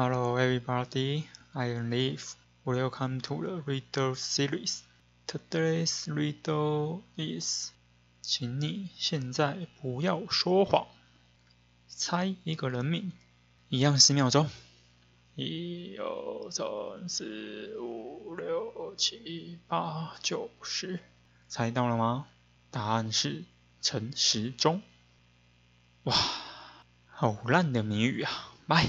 Hello everybody, I am Leaf. Welcome to the Riddle series. Today's riddle is，请你现在不要说谎，猜一个人名，一样十秒钟。一二三四五六七八九十，猜到了吗？答案是陈时中。哇，好烂的谜语啊！拜。